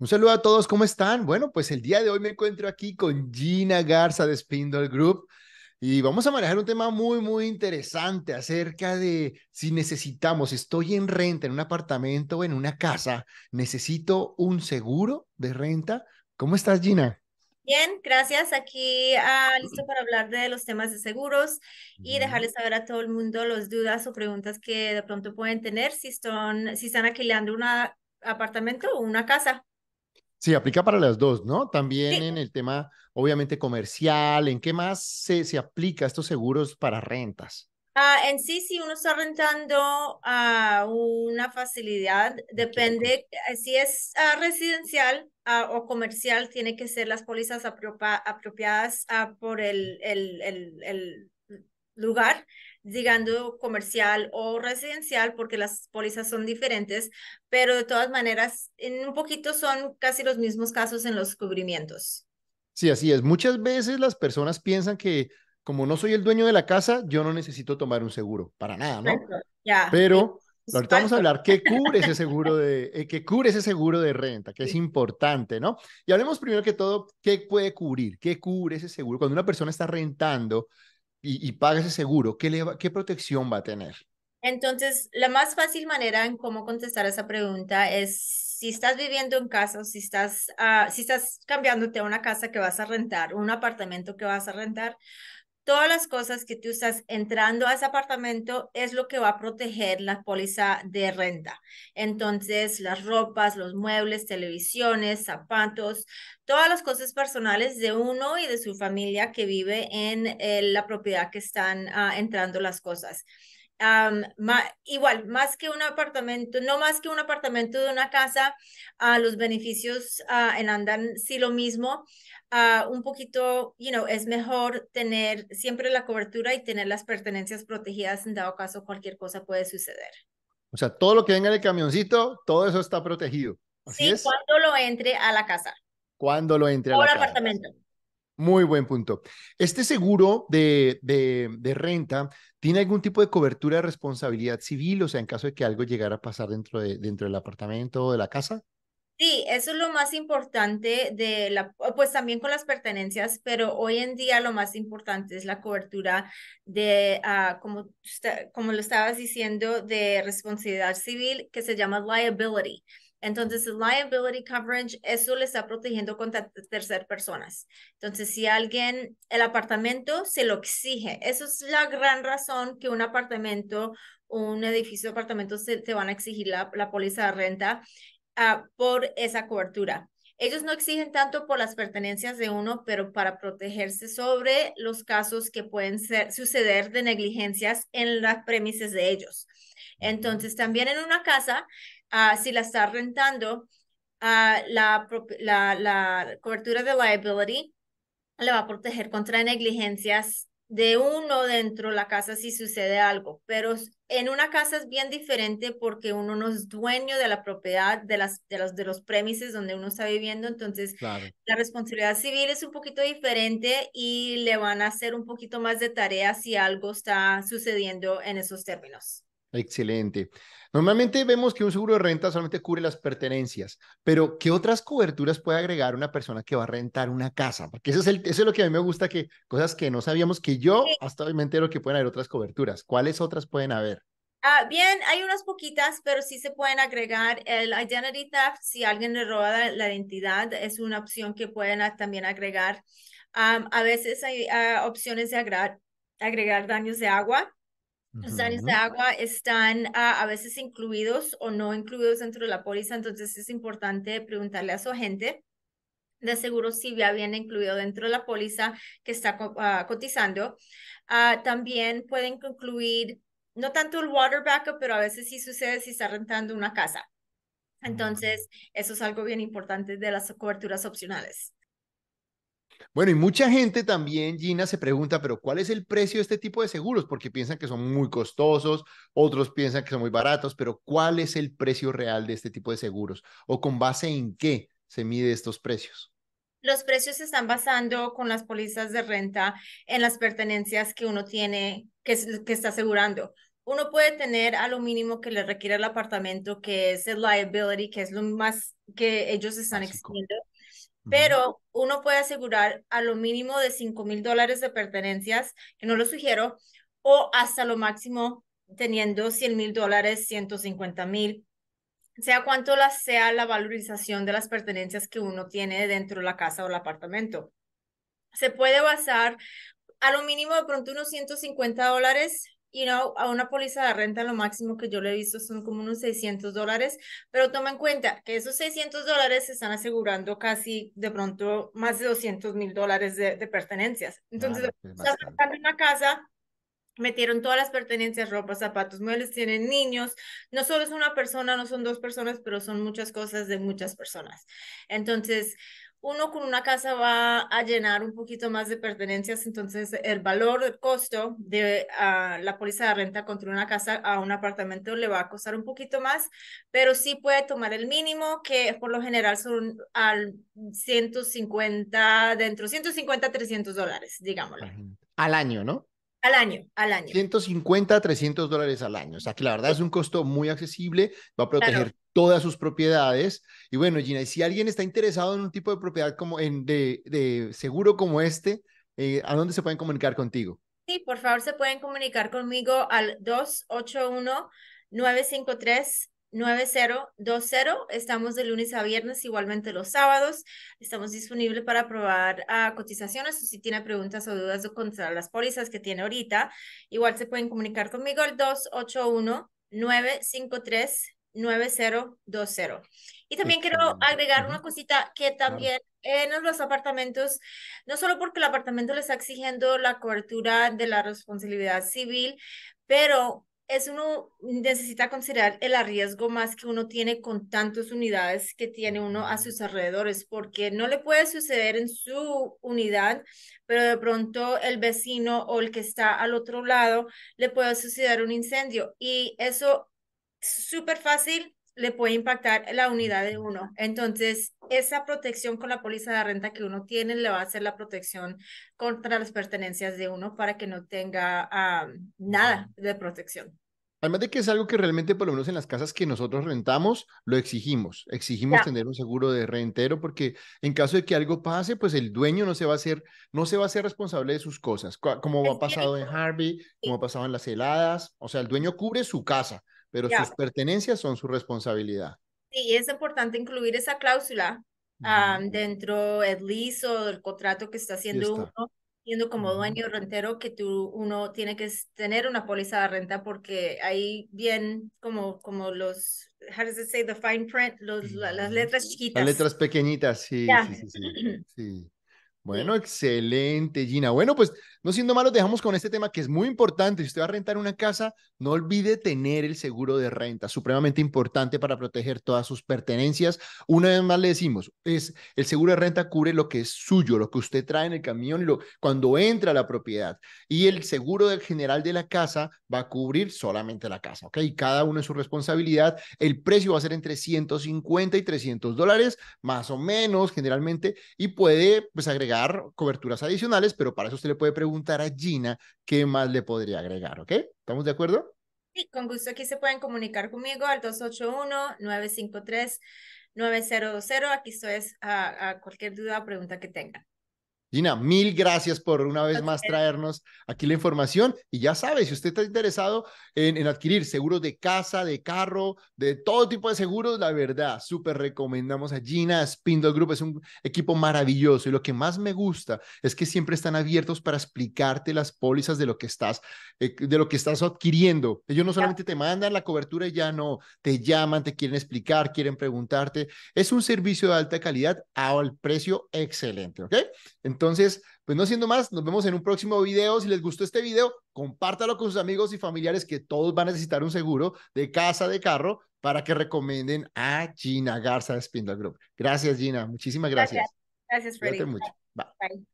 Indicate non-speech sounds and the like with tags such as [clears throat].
Un saludo a todos, ¿cómo están? Bueno, pues el día de hoy me encuentro aquí con Gina Garza de Spindle Group y vamos a manejar un tema muy, muy interesante acerca de si necesitamos, estoy en renta en un apartamento o en una casa, necesito un seguro de renta. ¿Cómo estás, Gina? Bien, gracias. Aquí ah, listo para hablar de los temas de seguros y dejarles saber a todo el mundo las dudas o preguntas que de pronto pueden tener si, son, si están alquilando un apartamento o una casa. Sí, aplica para las dos, ¿no? También en el tema, obviamente, comercial, ¿en qué más se, se aplica estos seguros para rentas? Ah, en sí, si uno está rentando a una facilidad, depende, eh, si es ah, residencial ah, o comercial, tiene que ser las pólizas apropiadas por el, el, el, el lugar digando comercial o residencial, porque las pólizas son diferentes, pero de todas maneras, en un poquito son casi los mismos casos en los cubrimientos. Sí, así es. Muchas veces las personas piensan que como no soy el dueño de la casa, yo no necesito tomar un seguro, para nada, ¿no? Ya. Pero ahorita vamos a hablar qué cubre ese [laughs] seguro de, eh, qué cubre ese seguro de renta, que es importante, ¿no? Y hablemos primero que todo, ¿qué puede cubrir? ¿Qué cubre ese seguro? Cuando una persona está rentando, y, paga ese seguro, ¿qué, le ¿qué protección va a tener? Entonces, la más fácil manera en cómo contestar esa pregunta es si estás viviendo en casa, si estás, uh, si estás cambiándote a una casa que vas a rentar, un apartamento que vas a rentar, todas las cosas que tú estás entrando a ese apartamento es lo que va a proteger la póliza de renta. Entonces, las ropas, los muebles, televisiones, zapatos, todas las cosas personales de uno y de su familia que vive en eh, la propiedad que están ah, entrando las cosas. Igual, más que un apartamento, no más que un apartamento de una casa, uh, los beneficios uh, en andan sí lo mismo, un poquito, you know, es mejor tener siempre la cobertura y tener las pertenencias protegidas en dado caso cualquier cosa puede suceder. O sea, todo lo que venga en el camioncito, todo eso está protegido. sí, cuando lo entre a la casa. Cuando lo entre a la casa. apartamento. Muy buen punto. ¿Este seguro de, de, de, renta tiene algún tipo de cobertura de responsabilidad civil? O sea, en caso de que algo llegara a pasar dentro, de, dentro del apartamento o de la casa. Sí, eso es lo más importante de la, pues también con las pertenencias, pero hoy en día lo más importante es la cobertura de, uh, como, como lo estabas diciendo, de responsabilidad civil que se llama liability. Entonces, el liability coverage, eso le está protegiendo contra terceras personas. Entonces, si alguien, el apartamento se lo exige, eso es la gran razón que un apartamento, un edificio de apartamentos se, te van a exigir la, la póliza de renta por esa cobertura. Ellos no exigen tanto por las pertenencias de uno, pero para protegerse sobre los casos que pueden ser, suceder de negligencias en las premisas de ellos. Entonces, también en una casa, uh, si la está rentando, uh, la, la, la cobertura de liability le va a proteger contra negligencias de uno dentro de la casa si sucede algo, pero en una casa es bien diferente porque uno no es dueño de la propiedad de las de los de los premises donde uno está viviendo, entonces la responsabilidad civil es un poquito diferente y le van a hacer un poquito más de tarea si algo está sucediendo en esos términos. Excelente. Normalmente vemos que un seguro de renta solamente cubre las pertenencias, pero ¿qué otras coberturas puede agregar una persona que va a rentar una casa? Porque eso es, el, eso es lo que a mí me gusta, que cosas que no sabíamos que yo hasta hoy me entero que pueden haber otras coberturas. ¿Cuáles otras pueden haber? Ah, bien, hay unas poquitas, pero sí se pueden agregar. El identity theft, si alguien le roba la, identidad, es una opción que pueden también agregar. a veces hay ah, opciones de agregar, agregar daños de agua los daños de agua están a veces incluidos o no incluidos dentro de la póliza, entonces es importante preguntarle a su agente de seguro si ya viene incluido dentro de la póliza que está ah, cotizando. Ah, también pueden incluir, no tanto el water backup, pero a veces sí sucede si está rentando una casa. Entonces, eso es algo bien importante de las coberturas opcionales. Bueno, y mucha gente también, Gina, se pregunta, pero ¿cuál es el precio de este tipo de seguros? Porque piensan que son muy costosos, otros piensan que son muy baratos, pero ¿cuál es el precio real de este tipo de seguros? ¿O con base en qué se mide estos precios? Los precios se están basando con las pólizas de renta en las pertenencias que uno tiene, que, que está asegurando uno puede tener a lo mínimo que le requiere el apartamento, que es el liability, que es lo más que ellos están exigiendo. Pero uno puede asegurar a lo mínimo de 5 mil dólares de pertenencias, que no lo sugiero, o hasta lo máximo teniendo 100 mil dólares, 150 mil, sea cuánto la, sea la valorización de las pertenencias que uno tiene dentro de la casa o el apartamento. Se puede basar a lo mínimo de pronto unos 150 dólares you know, a una póliza de renta lo máximo que yo le he visto son como unos 600 dólares, pero toma en cuenta que esos 600 dólares se están asegurando casi de pronto más de 200 mil dólares de, pertenencias. Entonces, estás buscando una casa, metieron todas las pertenencias, ropa, zapatos, muebles, tienen niños, no solo es una persona, no son dos personas, pero son muchas cosas de muchas personas. Entonces, uno con una casa va a llenar un poquito más de pertenencias, entonces el valor, el costo de ah, la póliza de renta contra una casa a un apartamento le va a costar un poquito más, pero sí puede tomar el mínimo, que por lo general son al 150, dentro 150 300 dólares, digámosle. Al año, ¿no? Al año, al año. 150 a 300 dólares al año. O sea que la verdad es un costo muy accesible, va a proteger todas sus propiedades. Y bueno, Gina, si alguien está interesado en un tipo de propiedad como en de, de seguro como este, eh, ¿a dónde se pueden comunicar contigo? Sí, por favor, se pueden comunicar conmigo al 281 953 9020. Estamos de lunes a viernes, igualmente los sábados. Estamos disponibles para probar uh, cotizaciones o si tiene preguntas o dudas contra las pólizas que tiene ahorita. Igual se pueden comunicar conmigo al 281-953-9020. Y también quiero agregar una cosita que también en los apartamentos, no solo porque el apartamento le está exigiendo la cobertura de la responsabilidad civil, pero es uno necesita considerar el riesgo más que uno tiene con tantas unidades que tiene uno a sus alrededores, porque no le puede suceder en su unidad, pero de pronto el vecino o el que está al otro lado le puede suceder un incendio y eso es súper fácil le puede impactar la unidad de uno. Entonces, esa protección con la póliza de renta que uno tiene le va a hacer la protección contra las pertenencias de uno para que no tenga nada de protección. Además de que es algo que realmente, por lo menos en las casas que nosotros rentamos, lo exigimos. Exigimos tener un seguro de rentero porque en caso de que algo pase, pues el dueño no se va a hacer, no se va a ser responsable de sus cosas, como ha pasado en Harvey, como ha pasado en las heladas. O sea, el dueño cubre su casa, pero sus pertenencias son su responsabilidad. Sí, es importante incluir esa cláusula dentro del lease o del contrato que está haciendo uno siendo como dueño rentero que tú uno tiene que tener una póliza de renta porque ahí bien como como los how does it say the fine print los las letras chiquitas las letras pequeñitas sí sí sí, [clears throat] sí, sí. Bueno, excelente, Gina. Bueno, pues no siendo malos, dejamos con este tema que es muy importante. Si usted va a rentar una casa, no olvide tener el seguro de renta, supremamente importante para proteger todas sus pertenencias. Una vez más le decimos, es el seguro de renta cubre lo que es suyo, lo que usted trae en el camión lo, cuando entra a la propiedad. Y el seguro del general de la casa va a cubrir solamente la casa, ¿ok? Cada uno es su responsabilidad. El precio va a ser entre 150 y 300 dólares, más o menos, generalmente, y puede, pues, agregar coberturas adicionales, pero para eso usted le puede preguntar a Gina qué más le podría agregar, ¿ok? ¿Estamos de acuerdo? Sí, con gusto aquí se pueden comunicar conmigo al 281-953-9020. Aquí estoy a, a cualquier duda o pregunta que tengan. Gina, mil gracias por una vez más traernos aquí la información. Y ya sabe, si usted está interesado en, en, adquirir seguros de casa, de carro, de todo tipo de seguros, la verdad, súper recomendamos a Gina Spindle Group. Es un equipo maravilloso. Y lo que más me gusta es que siempre están abiertos para explicarte las pólizas de lo que estás, eh, de lo que estás adquiriendo. Ellos no solamente te mandan la cobertura y ya no, te llaman, te quieren explicar, quieren preguntarte. Es un servicio de alta calidad al precio excelente, ¿ok? Entonces, pues no siendo más, nos vemos en un próximo video. Si les gustó este video, compártalo con sus amigos y familiares que todos van a necesitar un seguro de casa, de carro, para que recomienden a Gina Garza de Spindle Group. Gracias, Gina. Muchísimas gracias. Gracias, gracias Freddy. mucho. Bye.